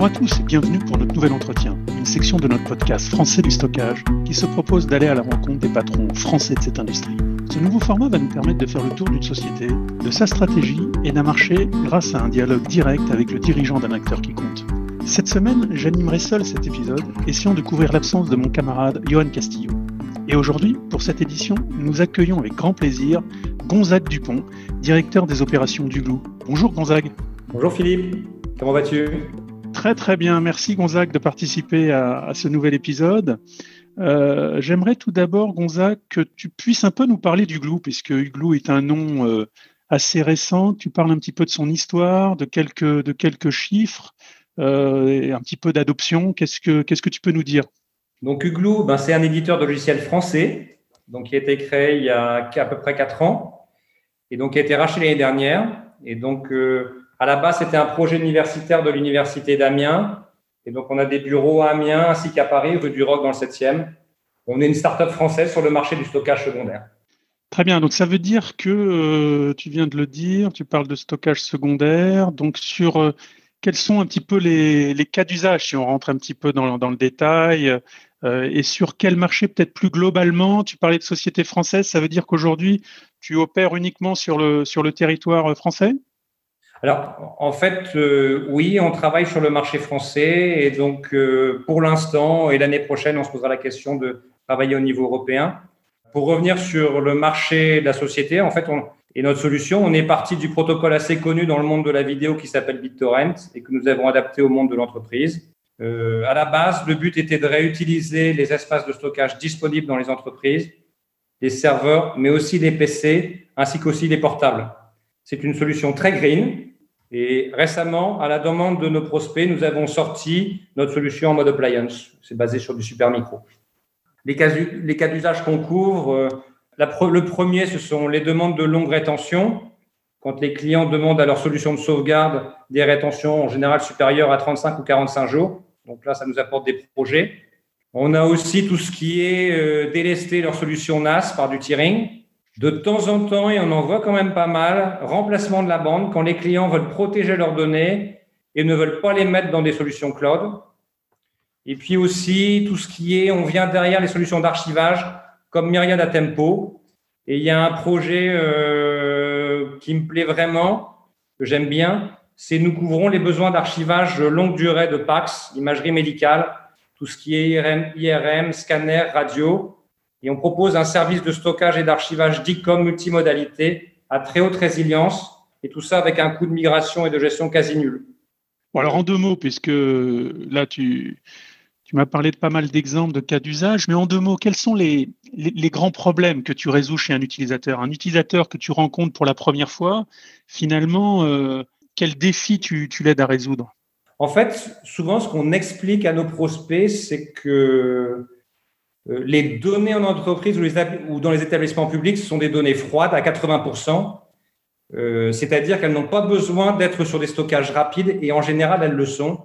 Bonjour à tous et bienvenue pour notre nouvel entretien, une section de notre podcast Français du stockage qui se propose d'aller à la rencontre des patrons français de cette industrie. Ce nouveau format va nous permettre de faire le tour d'une société, de sa stratégie et d'un marché grâce à un dialogue direct avec le dirigeant d'un acteur qui compte. Cette semaine, j'animerai seul cet épisode, essayant de couvrir l'absence de mon camarade Johan Castillo. Et aujourd'hui, pour cette édition, nous accueillons avec grand plaisir Gonzague Dupont, directeur des opérations du GLOU. Bonjour Gonzague. Bonjour Philippe, comment vas-tu? Très très bien, merci Gonzague de participer à, ce nouvel épisode. Euh, j'aimerais tout d'abord, Gonzague, que tu puisses un peu nous parler du GLOU, puisque GLOU est un nom euh, assez récent. Tu parles un petit peu de son histoire, de quelques, de quelques chiffres, euh, un petit peu d'adoption. Qu'est-ce que, qu'est-ce que tu peux nous dire? Donc Ugloo, ben, c'est un éditeur de logiciels français, donc qui a été créé il y a à peu près quatre ans, et donc qui a été racheté l'année dernière. Et donc à la base, c'était un projet universitaire de l'Université d'Amiens. Et donc, on a des bureaux à Amiens ainsi qu'à Paris, rue du Roc, dans le 7e. On est une start-up française sur le marché du stockage secondaire. Très bien. Donc, ça veut dire que euh, tu viens de le dire, tu parles de stockage secondaire. Donc, sur euh, quels sont un petit peu les, cas d'usage, si on rentre un petit peu dans, le détail, euh, et sur quel marché peut-être plus globalement Tu parlais de société française, ça veut dire qu'aujourd'hui, tu opères uniquement sur le, sur le territoire français? Alors, en fait, euh, oui, on travaille sur le marché français et donc euh, pour l'instant et l'année prochaine, on se posera la question de travailler au niveau européen. Pour revenir sur le marché de la société, en fait, on, et notre solution, on est parti du protocole assez connu dans le monde de la vidéo qui s'appelle BitTorrent et que nous avons adapté au monde de l'entreprise. Euh, à la base, le but était de réutiliser les espaces de stockage disponibles dans les entreprises, les serveurs, mais aussi les PC, ainsi qu'aussi les portables. C'est une solution très green et récemment, à la demande de nos prospects, nous avons sorti notre solution en mode appliance. C'est basé sur du super micro. Les cas, d'usage qu'on couvre, euh, le premier, ce sont les demandes de longue rétention. Quand les clients demandent à leur solution de sauvegarde des rétentions en général supérieures à 35 ou 45 jours. Donc là, ça nous apporte des projets. On a aussi tout ce qui est euh, délester leur solution NAS par du tiering. De temps en temps, et on en voit quand même pas mal, remplacement de la bande quand les clients veulent protéger leurs données et ne veulent pas les mettre dans des solutions cloud. Et puis aussi tout ce qui est, on vient derrière les solutions d'archivage comme Myriad à Tempo. Et il y a un projet euh, qui me plaît vraiment, que j'aime bien, c'est nous couvrons les besoins d'archivage longue durée de PAX, imagerie médicale, tout ce qui est IRM, IRM scanner, radio, et on propose un service de stockage et d'archivage dit comme multimodalité à très haute résilience et tout ça avec un coût de migration et de gestion quasi nul. Bon, alors en deux mots, puisque là tu, tu m'as parlé de pas mal d'exemples de cas d'usage, mais en deux mots, quels sont les, les, grands problèmes que tu résous chez un utilisateur? Un utilisateur que tu rencontres pour la première fois, finalement, euh, quel défi tu, tu l'aides à résoudre? En fait, souvent, ce qu'on explique à nos prospects, c'est que les données en entreprise ou, dans les établissements publics, ce sont des données froides à 80%, euh, c'est-à-dire qu'elles n'ont pas besoin d'être sur des stockages rapides et en général, elles le sont.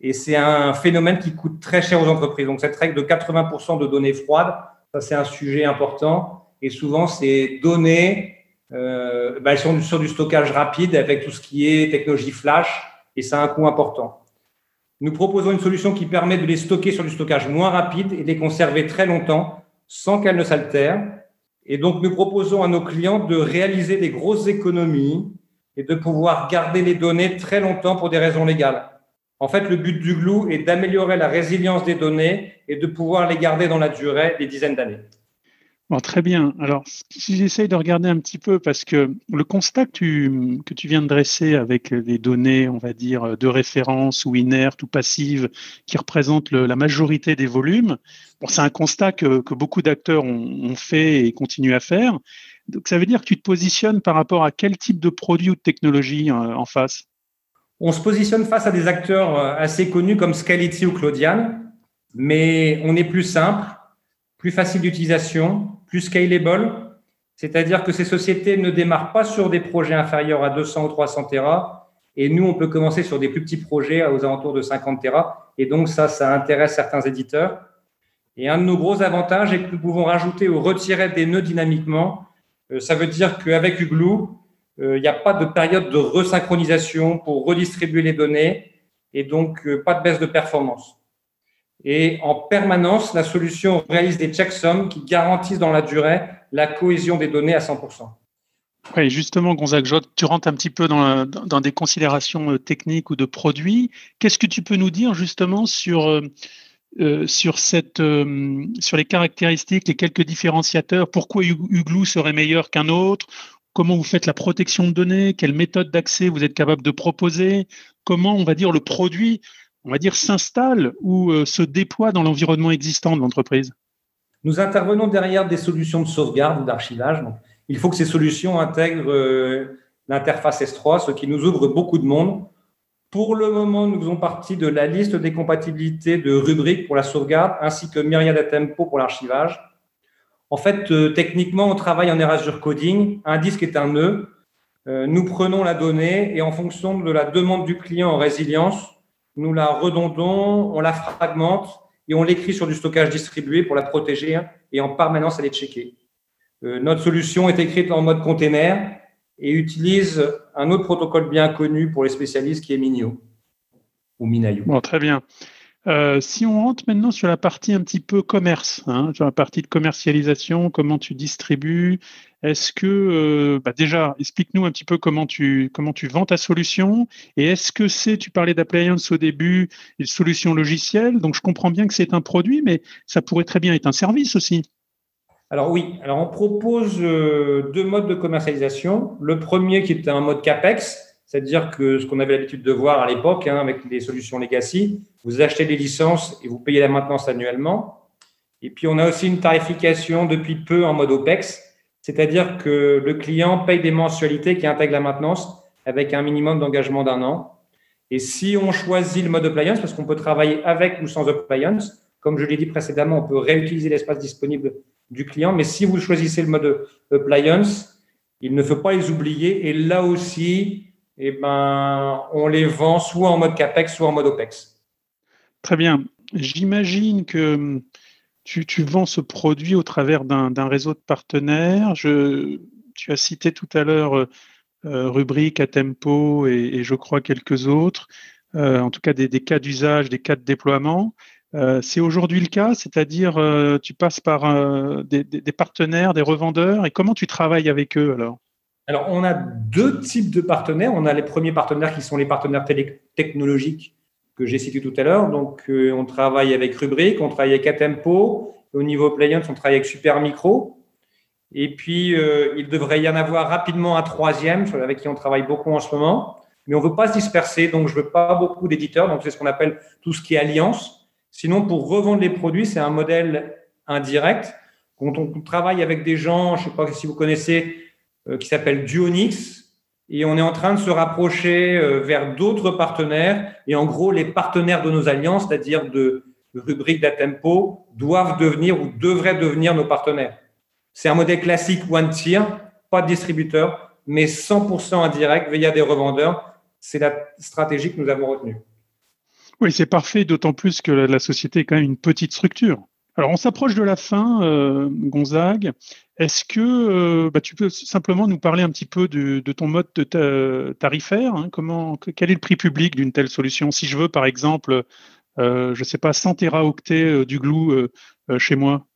Et c'est un phénomène qui coûte très cher aux entreprises. Donc, cette règle de 80% de données froides, ça, c'est un sujet important. Et souvent, ces données, euh, bah, elles sont sur du stockage rapide avec tout ce qui est technologie flash et ça a un coût important. Nous proposons une solution qui permet de les stocker sur du stockage moins rapide et de les conserver très longtemps sans qu'elles ne s'altèrent. Et donc, nous proposons à nos clients de réaliser des grosses économies et de pouvoir garder les données très longtemps pour des raisons légales. En fait, le but du glue est d'améliorer la résilience des données et de pouvoir les garder dans la durée des dizaines d'années très bien. Alors, si j'essaye de regarder un petit peu, parce que le constat que tu, viens de dresser avec des données, on va dire, de référence ou inertes ou passives, qui représentent la majorité des volumes, bon, c'est un constat que, beaucoup d'acteurs ont, fait et continuent à faire. Donc, ça veut dire que tu te positionnes par rapport à quel type de produit ou de technologie euh, en face? On se positionne face à des acteurs euh, assez connus comme Scality ou Clodian, mais on est plus simple, plus facile d'utilisation, plus scalable, c'est-à-dire que ces sociétés ne démarrent pas sur des projets inférieurs à 200 ou 300 Tera, et nous, on peut commencer sur des plus petits projets aux alentours de 50 Tera, et donc ça, ça intéresse certains éditeurs. Et un de nos gros avantages est que nous pouvons rajouter ou retirer des nœuds dynamiquement. Euh, ça veut dire qu'avec Ugloo, euh, il n'y a pas de période de resynchronisation pour redistribuer les données. et donc pas de baisse de performance. Et en permanence, la solution réalise des checksums qui garantissent dans la durée la cohésion des données à 100%. Oui, justement, Gonzague, tu rentres un petit peu dans, des considérations euh, techniques ou de produits. Qu'est-ce que tu peux nous dire justement sur, euh, euh, sur, cette, sur les caractéristiques, les quelques différenciateurs? Pourquoi Ugloo serait meilleur qu'un autre? Comment vous faites la protection de données? Quelle méthode d'accès vous êtes capable de proposer? Comment, on va dire, le produit, on va dire, s'installe ou se déploie dans l'environnement existant de l'entreprise Nous intervenons derrière des solutions de sauvegarde ou d'archivage il faut que ces solutions intègrent euh, l'interface S3, ce qui nous ouvre beaucoup de monde. Pour le moment, nous faisons partie de la liste des compatibilités de rubriques pour la sauvegarde, ainsi que Myriad Tempo pour l'archivage. En fait, euh, techniquement, on travaille en Erasure Coding. Un disque est un nœud. Euh, nous prenons la donnée et en fonction de la demande du client en résilience, nous la redondons, on la fragmente et on l'écrit sur du stockage distribué pour la protéger et en permanence aller checker. Euh, notre solution est écrite en mode container et utilise un autre protocole bien connu pour les spécialistes qui est Minio ou Minayo. Très bien. Euh, si on rentre maintenant sur la partie un petit peu commerce, hein, sur la partie de commercialisation, comment tu distribues, est-ce que euh, bah déjà explique-nous un petit peu comment tu comment tu vends ta solution et est-ce que c'est tu parlais d'appliance au début, une solution logicielle, donc je comprends bien que c'est un produit, mais ça pourrait très bien être un service aussi. Alors oui, alors on propose euh, deux modes de commercialisation. Le premier qui est un mode CAPEX, c'est-à-dire que ce qu'on avait l'habitude de voir à l'époque hein, avec les solutions legacy, vous achetez des licences et vous payez la maintenance annuellement. Et puis on a aussi une tarification depuis peu en mode OPEX, c'est-à-dire que le client paye des mensualités qui intègrent la maintenance avec un minimum d'engagement d'un an. Et si on choisit le mode appliance, parce qu'on peut travailler avec ou sans appliance, comme je l'ai dit précédemment, on peut réutiliser l'espace disponible du client. Mais si vous choisissez le mode appliance, il ne faut pas les oublier. Et là aussi, eh ben, on les vend soit en mode CAPEX, soit en mode OPEX. Très bien. J'imagine que tu, vends ce produit au travers d'un réseau de partenaires. Tu as cité tout à l'heure euh, Rubrique, Atempo et, je crois quelques autres, euh, en tout cas des, cas d'usage, des cas de déploiement. Euh, c'est aujourd'hui le cas, c'est-à-dire euh, tu passes par euh, des, partenaires, des revendeurs, et comment tu travailles avec eux alors? Alors, on a deux types de partenaires. On a les premiers partenaires qui sont les partenaires technologiques que j'ai cités tout à l'heure. Donc, on travaille avec Rubrik, on travaille avec Atempo. Au niveau Playance, on travaille avec Supermicro. Et puis, il devrait y en avoir rapidement un troisième avec qui on travaille beaucoup en ce moment. Mais on ne veut pas se disperser, donc je ne veux pas beaucoup d'éditeurs. Donc, c'est ce qu'on appelle tout ce qui est alliance. Sinon, pour revendre les produits, c'est un modèle indirect. Quand on travaille avec des gens, je ne sais pas si vous connaissez, euh, qui s'appelle Duonix, et on est en train de se rapprocher euh, vers d'autres partenaires. Et en gros, les partenaires de nos alliances, c'est-à-dire de rubrique d'Atempo, doivent devenir ou devraient devenir nos partenaires. C'est un modèle classique one tier, pas de distributeur, mais 100% indirect via des revendeurs. C'est la stratégie que nous avons retenue. Oui, c'est parfait, d'autant plus que la, société est quand même une petite structure. Alors, on s'approche de la fin, euh, Gonzague. Est-ce que euh, bah, tu peux simplement nous parler un petit peu de, ton mode de tarifaire hein? Comment, Quel est le prix public d'une telle solution? Si je veux, par exemple, euh, je ne sais pas, 100 teraoctets du glue chez moi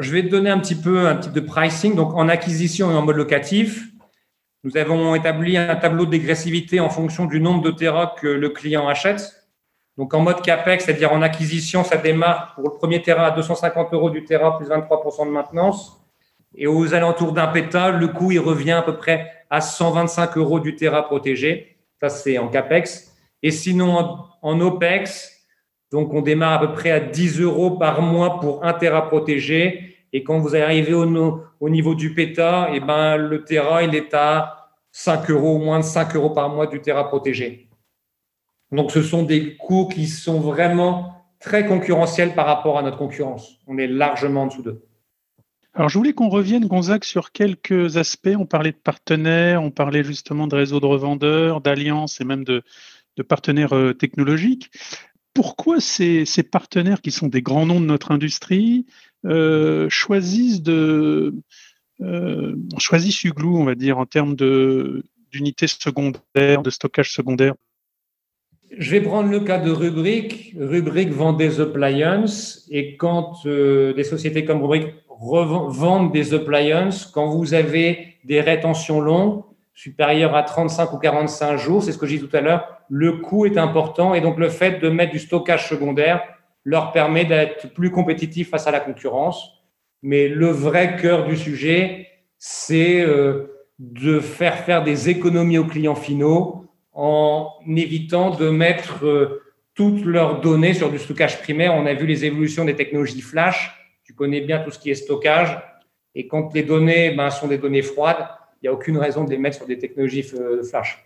Je vais te donner un petit peu un type de pricing. Donc, en acquisition et en mode locatif, nous avons établi un tableau de dégressivité en fonction du nombre de terras que le client achète. Donc en mode CAPEX, c'est-à-dire en acquisition, ça démarre pour le premier terrain à 250 euros du terrain plus 23% de maintenance. Et aux alentours d'un péta, le coût il revient à peu près à 125 euros du terrain protégé. Ça, c'est en CAPEX. Et sinon, en, OPEX, donc on démarre à peu près à 10 euros par mois pour un terrain protégé. Et quand vous arrivez au, au niveau du péta, et eh ben, le terrain, il est à 5 euros, moins de 5 euros par mois du terrain protégé. Donc, ce sont des coûts qui sont vraiment très concurrentiels par rapport à notre concurrence. On est largement en dessous d'eux. Alors, je voulais qu'on revienne, Gonzague, sur quelques aspects. On parlait de partenaires, on parlait justement de réseaux de revendeurs, d'alliances et même de, partenaires euh, technologiques. Pourquoi ces, partenaires qui sont des grands noms de notre industrie euh, choisissent de euh, choisissent Ugloo, on va dire, en termes d'unités secondaires, de stockage secondaire? Je vais prendre le cas de Rubrik. Rubrik vend des appliances et quand des sociétés comme Rubrik vendent des appliances, quand vous avez des rétentions longues, supérieures à 35 ou 45 jours, c'est ce que j'ai dit tout à l'heure, le coût est important et donc le fait de mettre du stockage secondaire leur permet d'être plus compétitifs face à la concurrence. Mais le vrai cœur du sujet, c'est euh, de faire faire des économies aux clients finaux en évitant de mettre euh, toutes leurs données sur du stockage primaire. On a vu les évolutions des technologies flash. Tu connais bien tout ce qui est stockage. Et quand les données ben, sont des données froides, il n'y a aucune raison de les mettre sur des technologies euh, flash.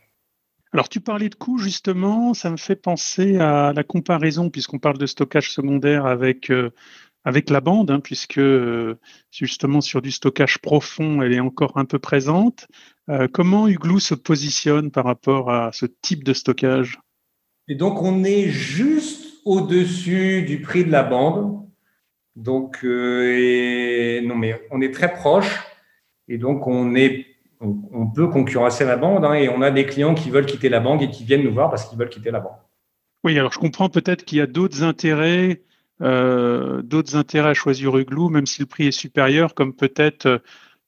Alors, tu parlais de coûts, justement, ça me fait penser à la comparaison, puisqu'on parle de stockage secondaire avec, euh, avec la bande, hein, puisque justement sur du stockage profond, elle est encore un peu présente. Euh, comment Huglou se positionne par rapport à ce type de stockage? Et donc, on est juste au-dessus du prix de la bande. Donc, euh, non, mais on est très proche. Et donc, on, est, on, peut concurrencer la bande. Hein, et on a des clients qui veulent quitter la bande et qui viennent nous voir parce qu'ils veulent quitter la bande. Oui, alors je comprends peut-être qu'il y a d'autres intérêts, euh, d'autres intérêts à choisir Huglou, même si le prix est supérieur, comme peut-être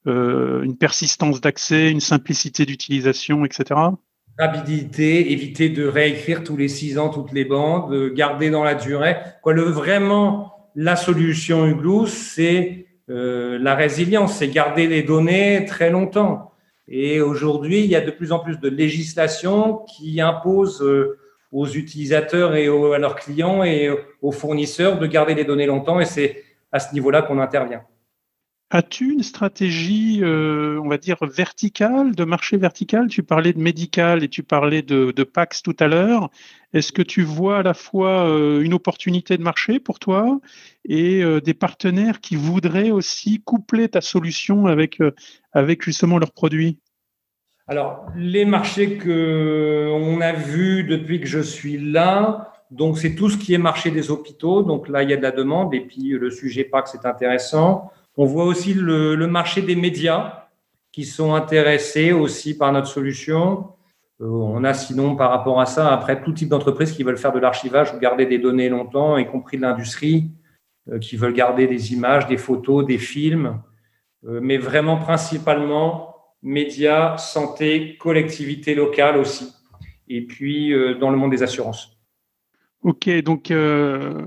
euh, une persistance d'accès, une simplicité d'utilisation, etc. Rapidité, éviter de réécrire tous les six ans toutes les bandes, garder dans la durée. Quoi, le, vraiment, la solution Huglou, c'est euh, la résilience, c'est garder les données très longtemps. Et aujourd'hui, il y a de plus en plus de législation qui impose euh, aux utilisateurs et à leurs clients et aux fournisseurs de garder les données longtemps. Et c'est à ce niveau-là qu'on intervient. As-tu une stratégie, euh, on va dire, verticale, de marché vertical? Tu parlais de médical et tu parlais de, PAX tout à l'heure. Est-ce que tu vois à la fois euh, une opportunité de marché pour toi et euh, des partenaires qui voudraient aussi coupler ta solution avec, avec justement leurs produits? Alors, les marchés qu'on a vus depuis que je suis là, donc c'est tout ce qui est marché des hôpitaux. Donc là, il y a de la demande et puis le sujet PAX est intéressant. On voit aussi le, marché des médias qui sont intéressés aussi par notre solution. Euh, on a sinon par rapport à ça, après tout type d'entreprises qui veulent faire de l'archivage ou garder des données longtemps, y compris de l'industrie, euh, qui veulent garder des images, des photos, des films, euh, mais vraiment principalement médias, santé, collectivité locale aussi, et puis dans le monde des assurances. Ok, donc euh,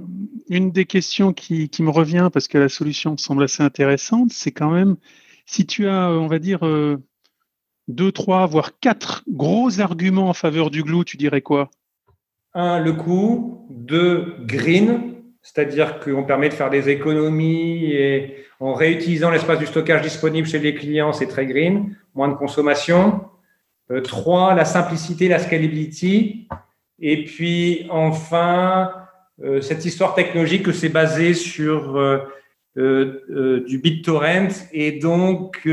une des questions qui, me revient, parce que la solution semble assez intéressante, c'est quand même si tu as, on va dire, euh, deux, trois, voire quatre gros arguments en faveur du glue, tu dirais quoi? Un, le coût. Deux, green, c'est-à-dire qu'on permet de faire des économies et en réutilisant l'espace du stockage disponible chez les clients, c'est très green, moins de consommation. Euh, trois, la simplicité, la scalability. Et puis enfin, euh, cette histoire technologique que c'est basé sur euh, euh, du BitTorrent et donc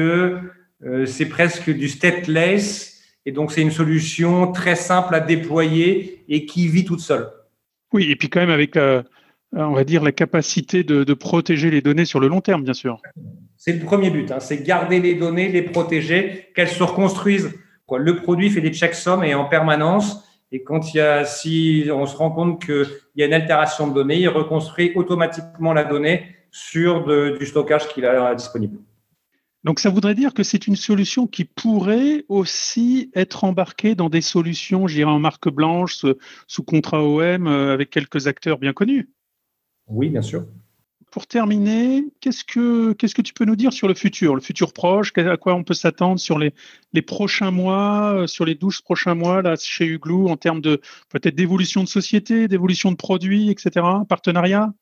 c'est presque du stateless et donc c'est une solution très simple à déployer et qui vit toute seule. Oui, et puis quand même avec, on va dire, la capacité de, protéger les données sur le long terme, bien sûr. C'est le premier but, hein, c'est garder les données, les protéger, qu'elles se reconstruisent. Quoi. Le produit fait des checksums et en permanence, et quand il y a, si on se rend compte qu'il y a une altération de données, il reconstruit automatiquement la donnée sur du stockage qu'il a disponible. Donc ça voudrait dire que c'est une solution qui pourrait aussi être embarquée dans des solutions, je dirais en marque blanche, sous contrat OM, euh, avec quelques acteurs bien connus? Oui, bien sûr pour terminer, qu'est-ce que, qu'est-ce que tu peux nous dire sur le futur, le futur proche? À quoi on peut s'attendre sur les, les prochains mois, euh, sur les 12 prochains mois là, chez Huglou, en termes de peut-être d'évolution de société, d'évolution de produits, etc. Partenariat?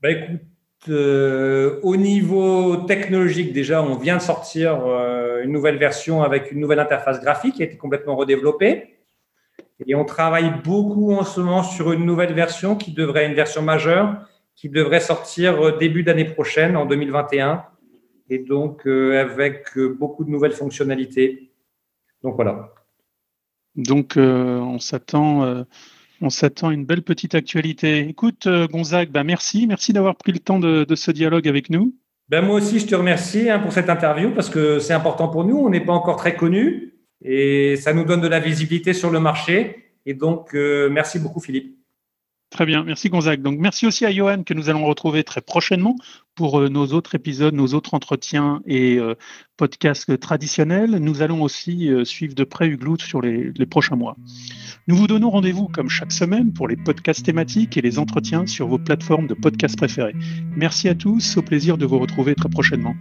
Bah Écoute, euh, au niveau technologique, déjà, on vient de sortir euh, une nouvelle version avec une nouvelle interface graphique qui a été complètement redéveloppée. Et on travaille beaucoup en ce moment sur une nouvelle version qui devrait être une version majeure qui devrait sortir euh, début d'année prochaine, en 2021, et donc euh, avec euh, beaucoup de nouvelles fonctionnalités. Donc voilà. Donc on s'attend. on s'attend à une belle petite actualité. Écoute, Gonzague, bah merci. Merci d'avoir pris le temps de, ce dialogue avec nous. Ben moi aussi, je te remercie hein, pour cette interview parce que c'est important pour nous. On n'est pas encore très connus et ça nous donne de la visibilité sur le marché. Et donc, euh, merci beaucoup, Philippe. Très bien, merci Gonzague. Donc merci aussi à Johan que nous allons retrouver très prochainement pour euh, nos autres épisodes, nos autres entretiens et euh, podcasts traditionnels. Nous allons aussi suivre de près Huglou sur les, les, prochains mois. Nous vous donnons rendez-vous comme chaque semaine pour les podcasts thématiques et les entretiens sur vos plateformes de podcasts préférées. Merci à tous, au plaisir de vous retrouver très prochainement.